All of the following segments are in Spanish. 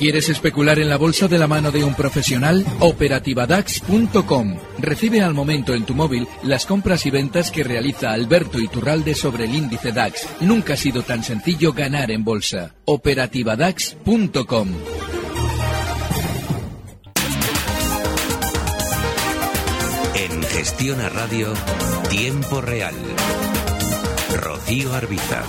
¿Quieres especular en la bolsa de la mano de un profesional? Operativadax.com. Recibe al momento en tu móvil las compras y ventas que realiza Alberto Iturralde sobre el índice DAX. Nunca ha sido tan sencillo ganar en bolsa. Operativadax.com. En Gestión a Radio, Tiempo Real. Rocío Arbiza.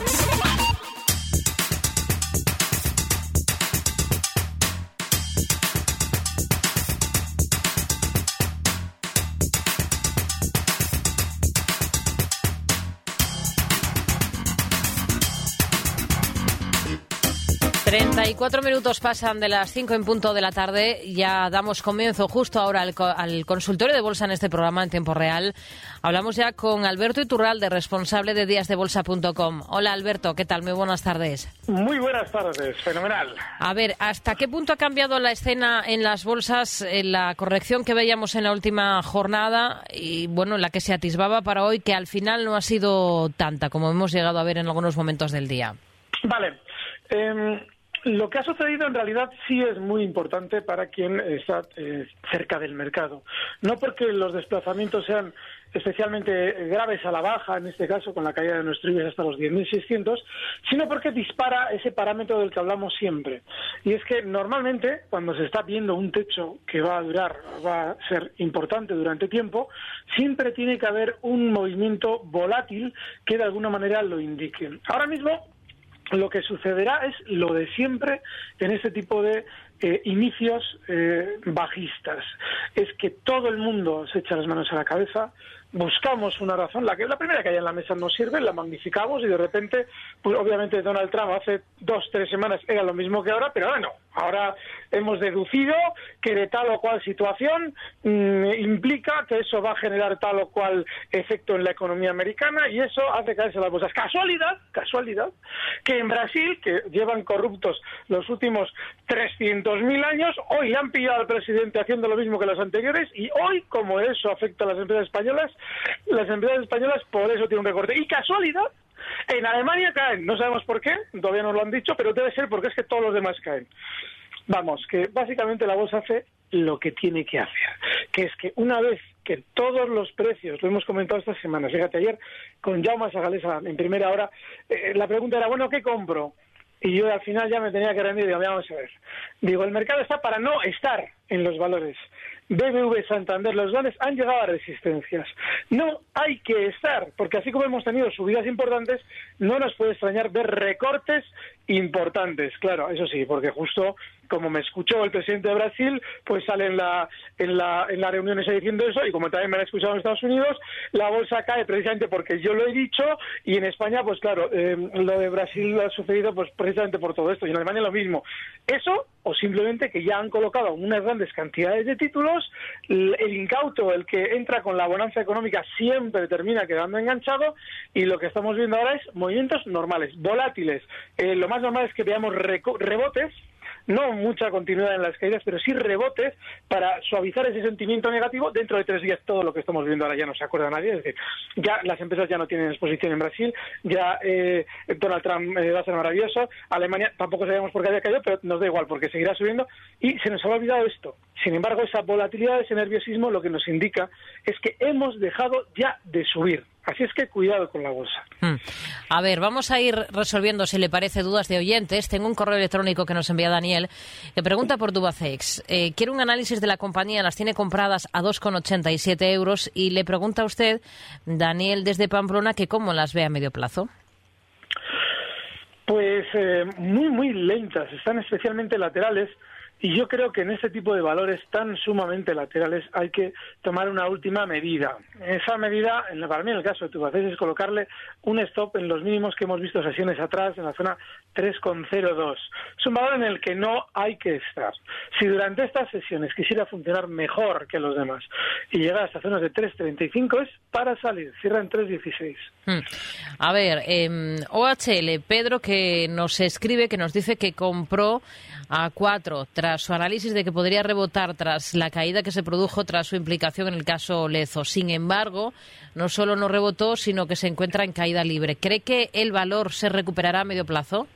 34 minutos pasan de las 5 en punto de la tarde. Ya damos comienzo justo ahora al, consultorio de bolsa en este programa en tiempo real. Hablamos ya con Alberto Iturralde, responsable de díasdebolsa.com. Hola Alberto, ¿qué tal? Muy buenas tardes. Muy buenas tardes, fenomenal. A ver, ¿hasta qué punto ha cambiado la escena en las bolsas, en la corrección que veíamos en la última jornada y bueno, la que se atisbaba para hoy, que al final no ha sido tanta como hemos llegado a ver en algunos momentos del día? Vale. Em, lo que ha sucedido en realidad sí es muy importante para quien está eh, cerca del mercado. No porque los desplazamientos sean especialmente graves a la baja, en este caso con la caída de nuestro IBEX hasta los 10.600, sino porque dispara ese parámetro del que hablamos siempre. Y es que normalmente cuando se está viendo un techo que va a durar, va a ser importante durante tiempo, siempre tiene que haber un movimiento volátil que de alguna manera lo indique. Ahora mismo lo que sucederá es lo de siempre en este tipo de eh, inicios eh, bajistas. Es que todo el mundo se echa las manos a la cabeza, buscamos una razón, la que la primera que hay en la mesa nos sirve, la magnificamos y de repente, pues obviamente Donald Trump hace dos, tres semanas era lo mismo que ahora, pero ahora no. Ahora hemos deducido que de tal o cual situación mm, implica que eso va a generar tal o cual efecto en la economía americana y eso hace caerse las bolsas. Casualidad, casualidad, que en Brasil, que llevan corruptos los últimos 300.000 años, hoy han pillado al presidente haciendo lo mismo que los anteriores y hoy, como eso afecta a las empresas españolas, las empresas españolas por eso tienen un recorte. Y casualidad, en Alemania caen, no sabemos por qué, todavía no lo han dicho, pero debe ser porque es que todos los demás caen. Vamos, que básicamente la bolsa hace lo que tiene que hacer, que es que una vez que todos los precios, lo hemos comentado esta semana, fíjate ayer con Jaume Sagalesa en primera hora, eh, la pregunta era, bueno, ¿qué compro? Y yo al final ya me tenía que rendir y digo, vamos a ver. Digo, el mercado está para no estar en los valores. BBV Santander, los grandes han llegado a resistencias. No hay que estar, porque así como hemos tenido subidas importantes, no nos puede extrañar ver recortes importantes. Claro, eso sí, porque justo como me escuchó el presidente de Brasil, pues sale en la, en la, en la reunión diciendo eso, y como también me han escuchado en Estados Unidos, la bolsa cae precisamente porque yo lo he dicho, y en España, pues claro, eh, lo de Brasil ha sucedido pues precisamente por todo esto, y en Alemania lo mismo. Eso, o simplemente que ya han colocado unas grandes cantidades de títulos, el incauto, el que entra con la bonanza económica, siempre termina quedando enganchado, y lo que estamos viendo ahora es movimientos normales, volátiles. Eh, lo más normal es que veamos rebotes, no mucha continuidad en las caídas, pero sí rebotes para suavizar ese sentimiento negativo. Dentro de tres días todo lo que estamos viendo ahora ya no se acuerda nadie, es decir, ya las empresas ya no tienen exposición en Brasil, ya eh, Donald Trump eh, va a ser maravilloso, Alemania tampoco sabemos por qué haya caído, pero nos da igual porque seguirá subiendo y se nos ha olvidado esto. Sin embargo, esa volatilidad, ese nerviosismo lo que nos indica es que hemos dejado ya de subir. Así es que cuidado con la bolsa. Hmm. A ver, vamos a ir resolviendo, si le parece, dudas de oyentes. Tengo un correo electrónico que nos envía Daniel, que pregunta por Dubacex. Eh, quiere un análisis de la compañía, las tiene compradas a 2,87 euros y le pregunta a usted, Daniel, desde Pamplona, que cómo las ve a medio plazo. Pues eh, muy, muy lentas. Están especialmente laterales Y yo creo que en este tipo de valores tan sumamente laterales hay que tomar una última medida. Esa medida, para mí en el caso de Tubacex, es colocarle un stop en los mínimos que hemos visto sesiones atrás, en la zona 3,02. Es un valor en el que no hay que estar. Si durante estas sesiones quisiera funcionar mejor que los demás y llegar a estas zonas de 3,35 es para salir. Cierra en 3,16. Hmm. A ver, eh, OHL, Pedro que nos escribe, que nos dice que compró a 4 tras su análisis de que podría rebotar tras la caída que se produjo tras su implicación en el caso Lezo. Sin embargo, no solo no rebotó, sino que se encuentra en caída libre. ¿Cree que el valor se recuperará a medio plazo?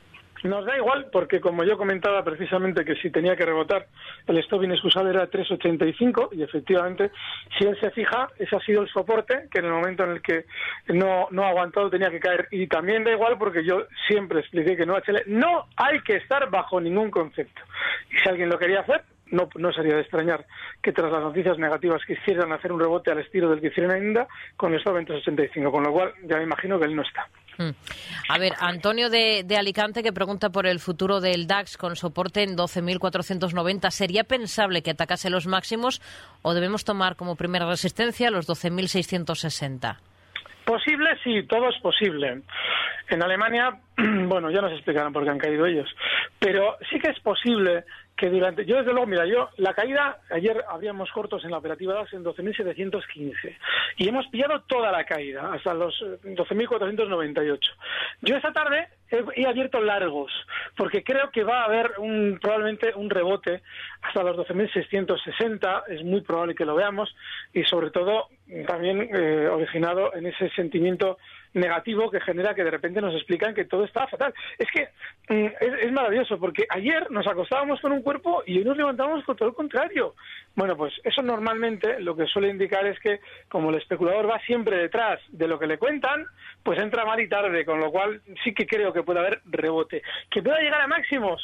Nos da igual porque, como yo comentaba precisamente que si tenía que rebotar, el stop inexcusable era 3,85 y efectivamente, si él se fija, ese ha sido el soporte que en el momento en el que no, no ha aguantado tenía que caer. Y también da igual porque yo siempre expliqué que no HL no hay que estar bajo ningún concepto. Y si alguien lo quería hacer, no, no sería de extrañar que tras las noticias negativas quisieran hacer un rebote al estilo del que hicieron en Inda con el stop en 3,85, con lo cual ya me imagino que él no está. Hmm. A ver, Antonio de, de, Alicante que pregunta por el futuro del DAX con soporte en 12.490. ¿Sería pensable que atacase los máximos o debemos tomar como primera resistencia los 12.660? Posible, sí, todo es posible. En Alemania, bueno, ya nos explicarán por qué han caído ellos, pero sí que es posible que durante, yo desde luego, mira, yo la caída, ayer habríamos cortos en la operativa DAX en 12.715 y hemos pillado toda la caída hasta los 12.498. Yo esta tarde he, he, abierto largos porque creo que va a haber un, probablemente un rebote hasta los 12.660, es muy probable que lo veamos y sobre todo también eh, originado en ese sentimiento negativo que genera que de repente nos explican que todo está fatal. Es que mm, es, maravilloso porque ayer nos acostábamos con un cuerpo y hoy nos levantamos con todo el contrario. Bueno, pues eso normalmente lo que suele indicar es que como el especulador va siempre detrás de lo que le cuentan, pues entra mal y tarde, con lo cual sí que creo que puede haber rebote. ¿Que pueda llegar a máximos?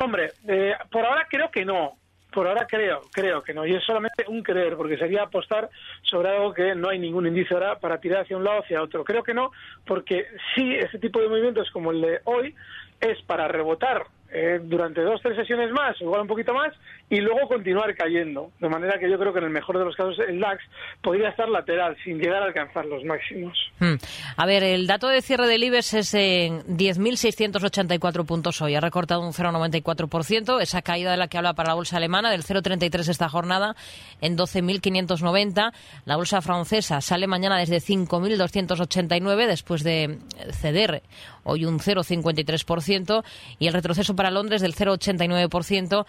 Hombre, eh, por ahora creo que no. Por ahora creo, creo que no. Y es solamente un creer, porque sería apostar sobre algo que no hay ningún indicio ahora para tirar hacia un lado o hacia otro. Creo que no, porque sí, ese tipo de movimientos como el de hoy es para rebotar eh, durante dos, tres sesiones más, igual un poquito más, y luego continuar cayendo. De manera que yo creo que en el mejor de los casos el DAX podría estar lateral sin llegar a alcanzar los máximos. Hmm. A ver, el dato de cierre del IBEX es en 10.684 puntos hoy. Ha recortado un 0,94%. Esa caída de la que habla para la bolsa alemana, del 0,33 esta jornada, en 12.590. La bolsa francesa sale mañana desde 5.289 después de ceder hoy un 0,53%. Y el retroceso para Londres del 0,89%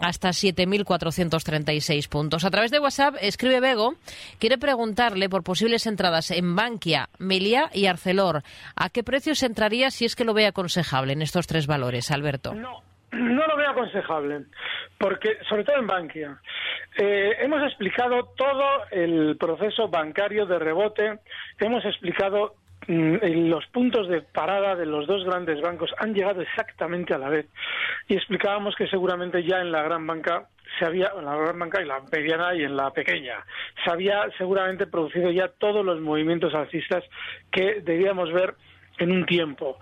hasta 7.436 puntos. A través de WhatsApp escribe Bego, quiere preguntarle por posibles entradas en Bankia, Melia y Arcelor. ¿A qué precios entraría si es que lo ve aconsejable en estos tres valores, Alberto? No. No lo veo aconsejable, porque sobre todo en Bankia eh, hemos explicado todo el proceso bancario de rebote, hemos explicado los puntos de parada de los dos grandes bancos han llegado exactamente a la vez. Y explicábamos que seguramente ya en la gran banca se había, en la gran banca y la mediana y en la pequeña, se había seguramente producido ya todos los movimientos alcistas que debíamos ver en un tiempo.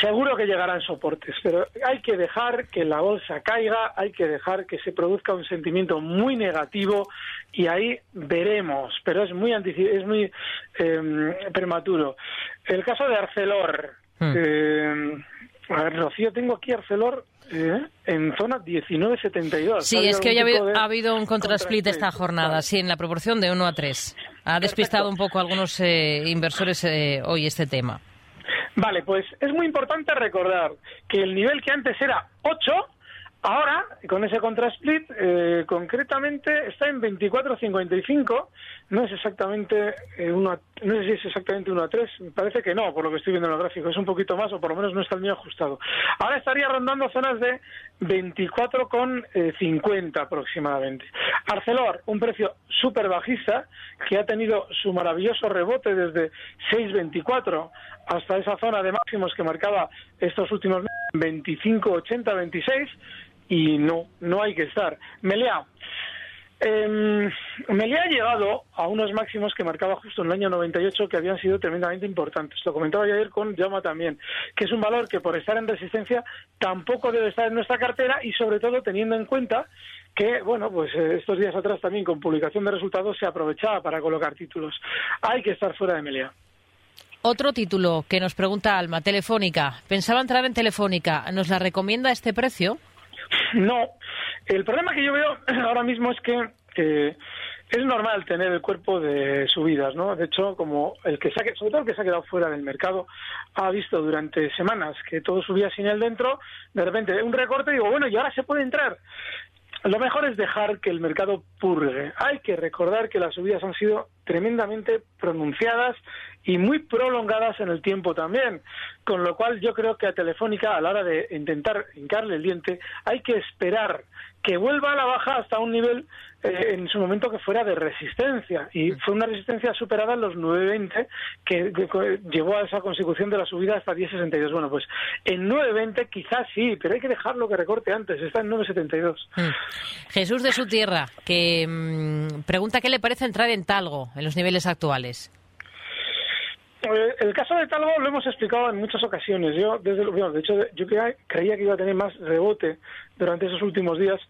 Seguro que llegarán soportes, pero hay que dejar que la bolsa caiga, hay que dejar que se produzca un sentimiento muy negativo y ahí veremos, pero es muy es muy eh, prematuro. El caso de Arcelor. Hmm. Eh, a ver, Rocío, tengo aquí Arcelor ¿Eh? en zona 19.72. Sí, es que hoy ha habido, un contrasplit esta jornada, sí, en la proporción de 1 a 3. Ha despistado un poco a algunos eh, inversores eh, hoy este tema. Vale, pues es muy importante recordar que el nivel que antes era 8, ahora, con ese contrasplit, eh, concretamente está en 24.55, no es exactamente eh, uno no sé si es exactamente 1 a 3, me parece que no, por lo que estoy viendo en el gráfico, es un poquito más o por lo menos no está el mío ajustado. Ahora estaría rondando zonas de 24,50 aproximadamente. Arcelor, un precio súper bajista que ha tenido su maravilloso rebote desde 6,24 hasta esa zona de máximos que marcaba estos últimos 25, 80, 26 y no, no hay que estar. Melea, Eh, Melia ha llegado a unos máximos que marcaba justo en el año 98 que habían sido tremendamente importantes. Lo comentaba ayer con Jaume también, que es un valor que por estar en resistencia tampoco debe estar en nuestra cartera y sobre todo teniendo en cuenta que, bueno, pues eh, estos días atrás también con publicación de resultados se aprovechaba para colocar títulos. Hay que estar fuera de Melia. Otro título que nos pregunta Alma, Telefónica. Pensaba entrar en Telefónica. ¿Nos la recomienda este precio? No. El problema que yo veo ahora mismo es que es normal tener el cuerpo de subidas, ¿no? De hecho, como el que se ha, sobre todo el que se ha quedado fuera del mercado ha visto durante semanas que todo subía sin él dentro, de repente un recorte y digo, bueno, y ahora se puede entrar. Lo mejor es dejar que el mercado purgue. Hay que recordar que las subidas han sido tremendamente pronunciadas y muy prolongadas en el tiempo también. Con lo cual yo creo que a Telefónica, a la hora de intentar hincarle el diente, hay que esperar que vuelva a la baja hasta un nivel eh, en su momento que fuera de resistencia y fue una resistencia superada en los 9.20 que, que, llevó a esa consecución de la subida hasta 10.62. Bueno, pues en 9.20 quizás sí, pero hay que dejarlo que recorte antes, está en 9.72. Mm. Jesús de su tierra, que mmm, pregunta qué le parece entrar en Talgo en los niveles actuales. El caso de Talgo lo hemos explicado en muchas ocasiones. Yo, desde bueno, de hecho, yo creía que iba a tener más rebote durante esos últimos días.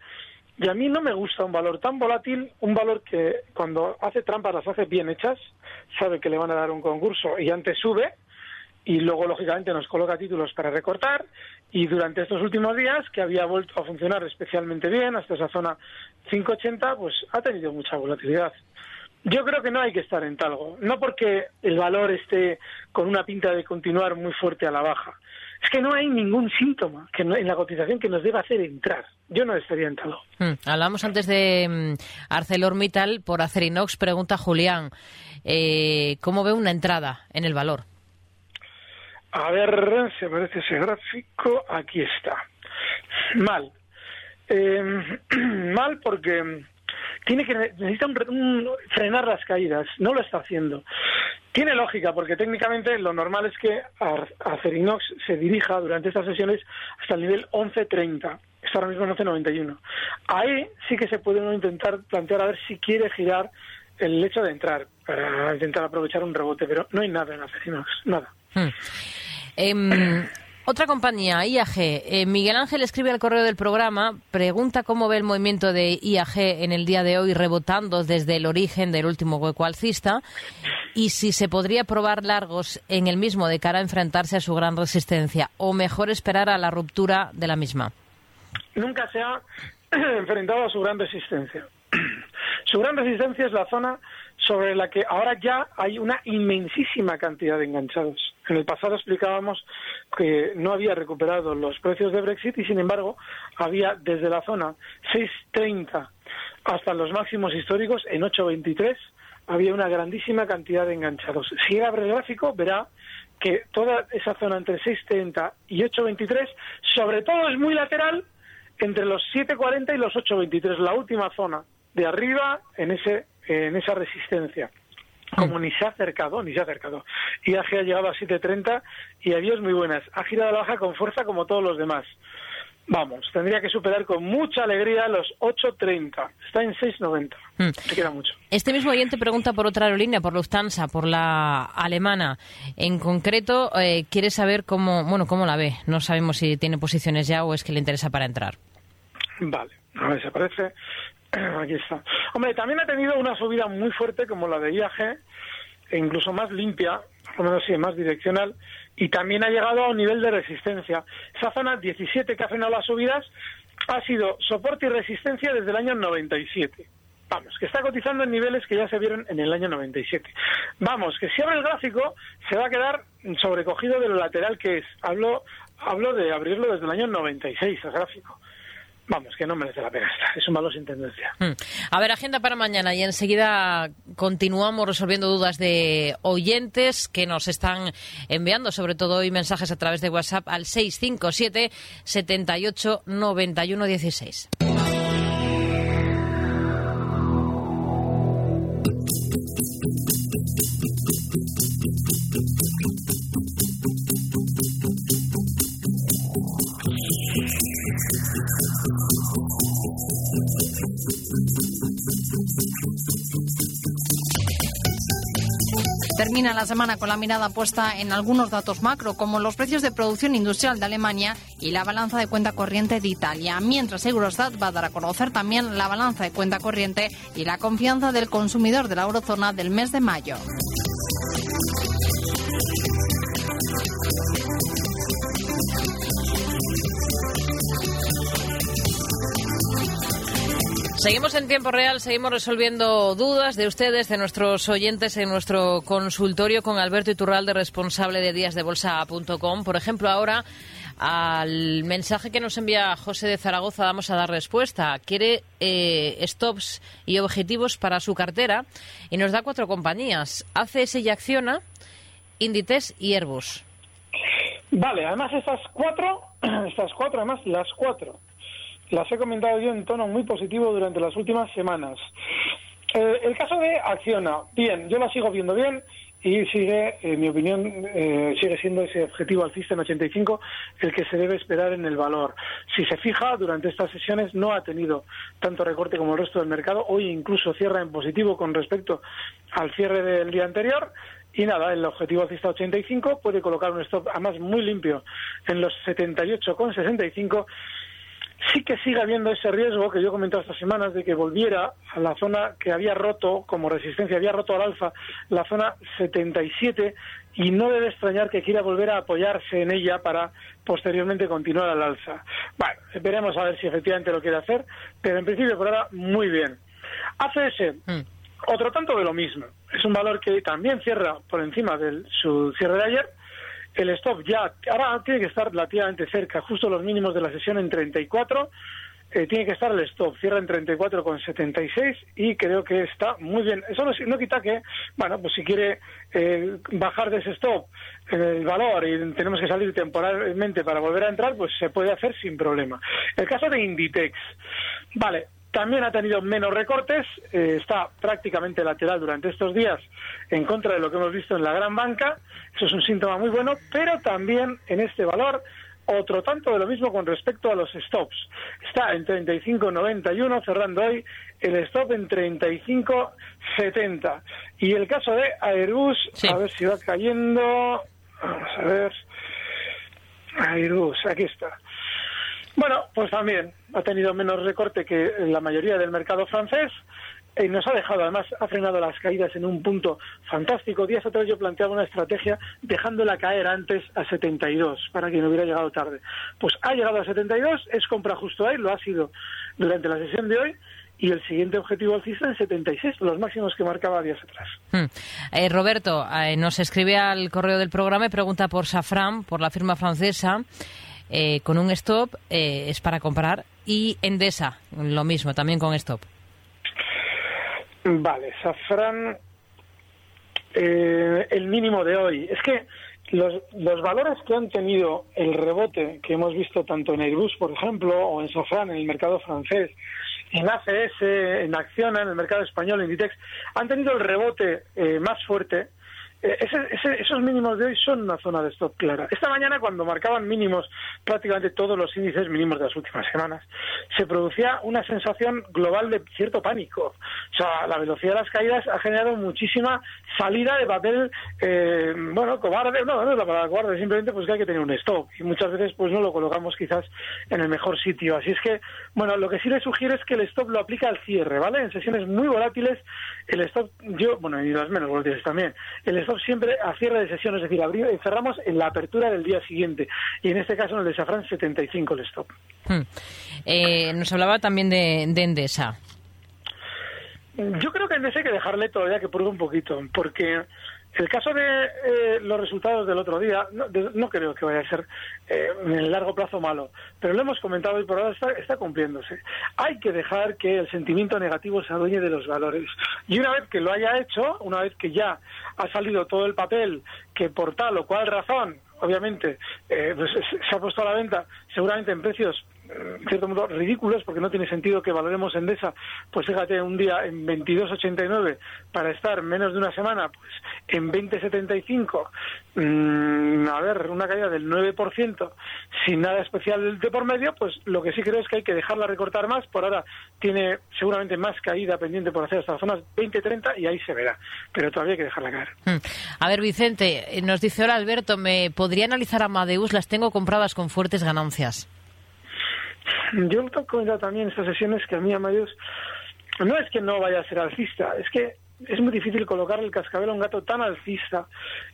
Y a mí no me gusta un valor tan volátil, un valor que cuando hace trampas las hace bien hechas, sabe que le van a dar un concurso y antes sube, y luego lógicamente nos coloca títulos para recortar y durante estos últimos días que había vuelto a funcionar especialmente bien hasta esa zona 580 pues ha tenido mucha volatilidad yo creo que no hay que estar en talgo, no porque el valor esté con una pinta de continuar muy fuerte a la baja. Es que no hay ningún síntoma que no, en la cotización que nos deba hacer entrar. Yo no estaría en talgo. Hmm. Hablamos antes de um, ArcelorMittal por Acerinox. Pregunta Julián, eh, ¿cómo ve una entrada en el valor? A ver, se aparece ese gráfico. Aquí está. Mal. Eh, mal porque tiene que necesita un, un, frenar las caídas, no lo está haciendo. Tiene lógica, porque técnicamente lo normal es que Acerinox se dirija durante estas sesiones hasta el nivel 11.30. Está ahora mismo en 11.91. Ahí sí que se puede uno intentar plantear a ver si quiere girar el hecho de entrar para intentar aprovechar un rebote, pero no hay nada en Acerinox, nada. Hmm. Eh, otra compañía, IAG. Eh, Miguel Ángel escribe al correo del programa, pregunta cómo ve el movimiento de IAG en el día de hoy, rebotando desde el origen del último hueco alcista, y si se podría probar largos en el mismo de cara a enfrentarse a su gran resistencia, o mejor esperar a la ruptura de la misma. Nunca se ha enfrentado a su gran resistencia. Su gran resistencia es la zona sobre la que ahora ya hay una inmensísima cantidad de enganchados. En el pasado explicábamos que no había recuperado los precios de Brexit y, sin embargo, había desde la zona 6.30 hasta los máximos históricos en 8.23 había una grandísima cantidad de enganchados. Si abre el gráfico, verá que toda esa zona entre 6.30 y 8.23, sobre todo es muy lateral entre los 7.40 y los 8.23, la última zona de arriba en ese en esa resistencia como ni se ha acercado, ni se ha acercado. IAG ha llegado a 7.30 y adiós muy buenas. Ha girado a la baja con fuerza como todos los demás. Vamos, tendría que superar con mucha alegría los 8.30. Está en 6.90. Mm. Se queda mucho. Este mismo oyente pregunta por otra aerolínea, por Lufthansa, por la alemana. En concreto, eh, quiere saber cómo, bueno, cómo la ve. No sabemos si tiene posiciones ya o es que le interesa para entrar. Vale, a ver si aparece. Aquí está. Hombre, también ha tenido una subida muy fuerte como la de IAG, e incluso más limpia, por lo menos sí, más direccional, y también ha llegado a un nivel de resistencia. Esa zona 17 que ha frenado las subidas ha sido soporte y resistencia desde el año 97. Vamos, que está cotizando en niveles que ya se vieron en el año 97. Vamos, que si abre el gráfico se va a quedar sobrecogido de lo lateral que es. Hablo, hablo de abrirlo desde el año 96, el gráfico. Vamos, que no merece la pena estar. Es un valor sin tendencia. Hmm. A ver, agenda para mañana y enseguida continuamos resolviendo dudas de oyentes que nos están enviando, sobre todo hoy mensajes a través de WhatsApp al 657 78 91 16. Termina la semana con la mirada puesta en algunos datos macro, como los precios de producción industrial de Alemania y la balanza de cuenta corriente de Italia, mientras Eurostat va a dar a conocer también la balanza de cuenta corriente y la confianza del consumidor de la eurozona del mes de mayo. Seguimos en tiempo real, seguimos resolviendo dudas de ustedes, de nuestros oyentes en nuestro consultorio con Alberto Iturralde, responsable de díasdebolsa.com. Por ejemplo, ahora al mensaje que nos envía José de Zaragoza vamos a dar respuesta. Quiere eh, stops y objetivos para su cartera y nos da cuatro compañías. ACS y Acciona, Inditex y Airbus. Vale, además estas cuatro, estas cuatro, además las cuatro las he comentado yo en tono muy positivo durante las últimas semanas. Eh, el caso de Acciona, bien, yo la sigo viendo bien y sigue, en mi opinión, eh, sigue siendo ese objetivo alcista en 85 el que se debe esperar en el valor. Si se fija, durante estas sesiones no ha tenido tanto recorte como el resto del mercado. Hoy incluso cierra en positivo con respecto al cierre del día anterior. Y nada, el objetivo alcista 85 puede colocar un stop, además muy limpio, en los 78,65 sí que sigue habiendo ese riesgo que yo he comentado estas semanas de que volviera a la zona que había roto como resistencia, había roto al alza, la zona 77, y no debe extrañar que quiera volver a apoyarse en ella para posteriormente continuar al alza. Bueno, veremos a ver si efectivamente lo quiere hacer, pero en principio por ahora muy bien. ACS, mm. otro tanto de lo mismo. Es un valor que también cierra por encima de su cierre de ayer, el stop ya, ahora tiene que estar relativamente cerca, justo los mínimos de la sesión en 34. Eh, tiene que estar el stop, cierra en 34,76 y creo que está muy bien. Eso no, quita que, bueno, pues si quiere eh, bajar de ese stop el valor y tenemos que salir temporalmente para volver a entrar, pues se puede hacer sin problema. El caso de Inditex, vale, también ha tenido menos recortes, eh, está prácticamente lateral durante estos días en contra de lo que hemos visto en la gran banca, eso es un síntoma muy bueno, pero también en este valor otro tanto de lo mismo con respecto a los stops. Está en 35.91 cerrando hoy el stop en 35.70. Y el caso de Airbus, a ver si va cayendo. Vamos a ver. Airbus, aquí está. Bueno, pues también ha tenido menos recorte que la mayoría del mercado francés. Y nos ha dejado, además, ha frenado las caídas en un punto fantástico. Días atrás yo planteaba una estrategia dejándola caer antes a 72, para quien hubiera llegado tarde. Pues ha llegado a 72, es compra justo ahí, lo ha sido durante la sesión de hoy, y el siguiente objetivo alcista en 76, los máximos que marcaba días atrás. Hmm. Eh, Roberto eh, nos escribe al correo del programa y pregunta por Safran, por la firma francesa. Eh, con un stop es para comprar y Endesa, lo mismo, también con stop. Vale, Safran, eh, el mínimo de hoy. Es que los, los valores que han tenido el rebote que hemos visto tanto en Airbus, por ejemplo, o en Safran, en el mercado francés, en ACS, en Acciona, en el mercado español, en Inditex, han tenido el rebote más fuerte eh, esos mínimos de hoy son una zona de stop clara. Esta mañana, cuando marcaban mínimos prácticamente todos los índices mínimos de las últimas semanas, se producía una sensación global de cierto pánico. O sea, la velocidad de las caídas ha generado muchísima salida de papel, eh, bueno, cobarde, no, no es la palabra cobarde, simplemente pues que hay que tener un stop. Y muchas veces pues no lo colocamos quizás en el mejor sitio. Así es que, bueno, lo que sí le sugiero es que el stop lo aplica al cierre, ¿vale? En sesiones muy volátiles, el stop, yo, bueno, y las menos volátiles también, el stop siempre a cierre de sesión, es decir, abrir, cerramos en la apertura del día siguiente. Y en este caso, en el de Safran, 75 el stop. Hmm. Eh, nos hablaba también de, Endesa. Yo creo que Endesa hay que dejarle todavía que pruebe un poquito, porque el caso de eh, los resultados del otro día, no, creo que vaya a ser eh, en el largo plazo malo, pero lo hemos comentado y por ahora está, cumpliéndose. Hay que dejar que el sentimiento negativo se adueñe de los valores. Y una vez que lo haya hecho, una vez que ya ha salido todo el papel que por tal o cual razón, obviamente, eh, pues, se ha puesto a la venta seguramente en precios en cierto modo ridículos porque no tiene sentido que valoremos Endesa, pues fíjate, un día en 22.89 para estar menos de una semana pues en 20.75, mm, a ver, una caída del 9% sin nada especial de por medio, pues lo que sí creo es que hay que dejarla recortar más, por ahora tiene seguramente más caída pendiente por hacer hasta las zonas 20-30 y ahí se verá, pero todavía hay que dejarla caer. Hmm. A ver, Vicente, eh, nos dice ahora Alberto, ¿me podría analizar Amadeus? Las tengo compradas con fuertes ganancias. Yo comentado también en estas sesiones que a mí Amadeus no es que no vaya a ser alcista, es que es muy difícil colocar el cascabel a un gato tan alcista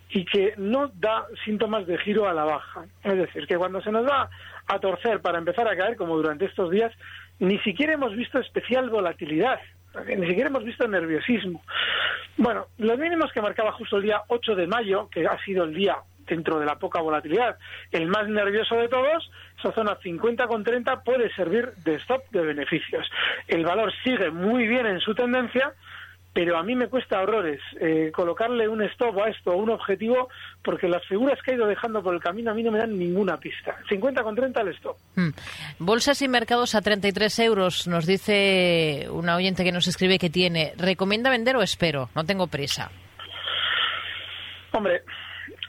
y que no da síntomas de giro a la baja. Es decir, que cuando se nos va a torcer para empezar a caer, como durante estos días, ni siquiera hemos visto especial volatilidad, ni siquiera hemos visto nerviosismo. Bueno, los mínimos que marcaba justo el día 8 de mayo, que ha sido el día dentro de la poca volatilidad, el más nervioso de todos, esa zona 50 con 30 puede servir de stop de beneficios. El valor sigue muy bien en su tendencia, pero a mí me cuesta horrores eh, colocarle un stop a esto, un objetivo, porque las figuras que ha ido dejando por el camino a mí no me dan ninguna pista. 50 con 30 el stop. Hmm. Bolsas y mercados a 33 euros, nos dice una oyente que nos escribe que tiene. ¿Recomienda vender o espero? No tengo prisa. Hombre,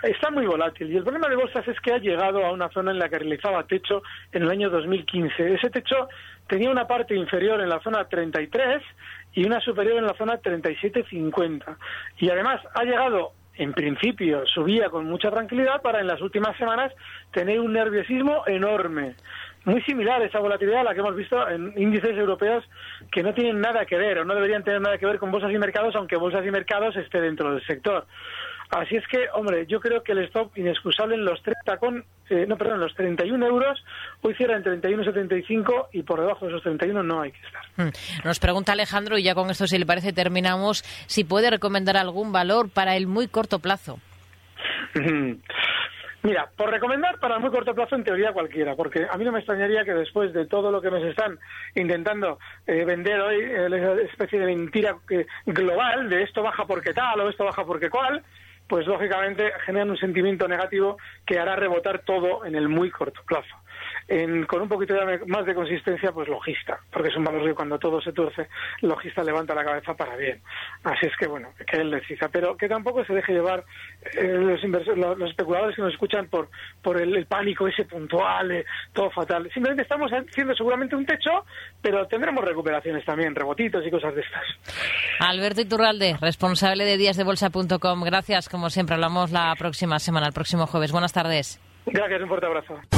está muy volátil y el problema de bolsas es que ha llegado a una zona en la que realizaba techo en el año 2015. Ese techo tenía una parte inferior en la zona 33 y una superior en la zona 37.50. Y además ha llegado, en principio, subía con mucha tranquilidad para en las últimas semanas tener un nerviosismo enorme. Muy similar esa volatilidad a la que hemos visto en índices europeos que no tienen nada que ver o no deberían tener nada que ver con bolsas y mercados, aunque bolsas y mercados esté dentro del sector. Así es que, hombre, yo creo que el stop inexcusable en los 30 con, eh, no, perdón, los 31 euros, hoy cierra en 31,75 y por debajo de esos 31 no hay que estar. Hmm. Nos pregunta Alejandro, y ya con esto, si le parece, terminamos, si puede recomendar algún valor para el muy corto plazo. Mira, por recomendar para el muy corto plazo, en teoría cualquiera, porque a mí no me extrañaría que después de todo lo que nos están intentando eh, vender hoy, eh, esa especie de mentira global de esto baja porque tal o esto baja porque cual, pues lógicamente generan un sentimiento negativo que hará rebotar todo en el muy corto plazo con un poquito más de consistencia, pues logista, porque es un valor que cuando todo se tuerce, logista levanta la cabeza para bien. Así es que, bueno, que él decida, pero que tampoco se deje llevar eh, los, los, especuladores que nos escuchan por, por el, pánico ese puntual, eh, todo fatal. Simplemente estamos haciendo seguramente un techo, pero tendremos recuperaciones también, rebotitos y cosas de estas. Alberto Iturralde, responsable de díasdebolsa.com. Gracias, como siempre, hablamos la próxima semana, el próximo jueves. Buenas tardes. Gracias, un fuerte abrazo.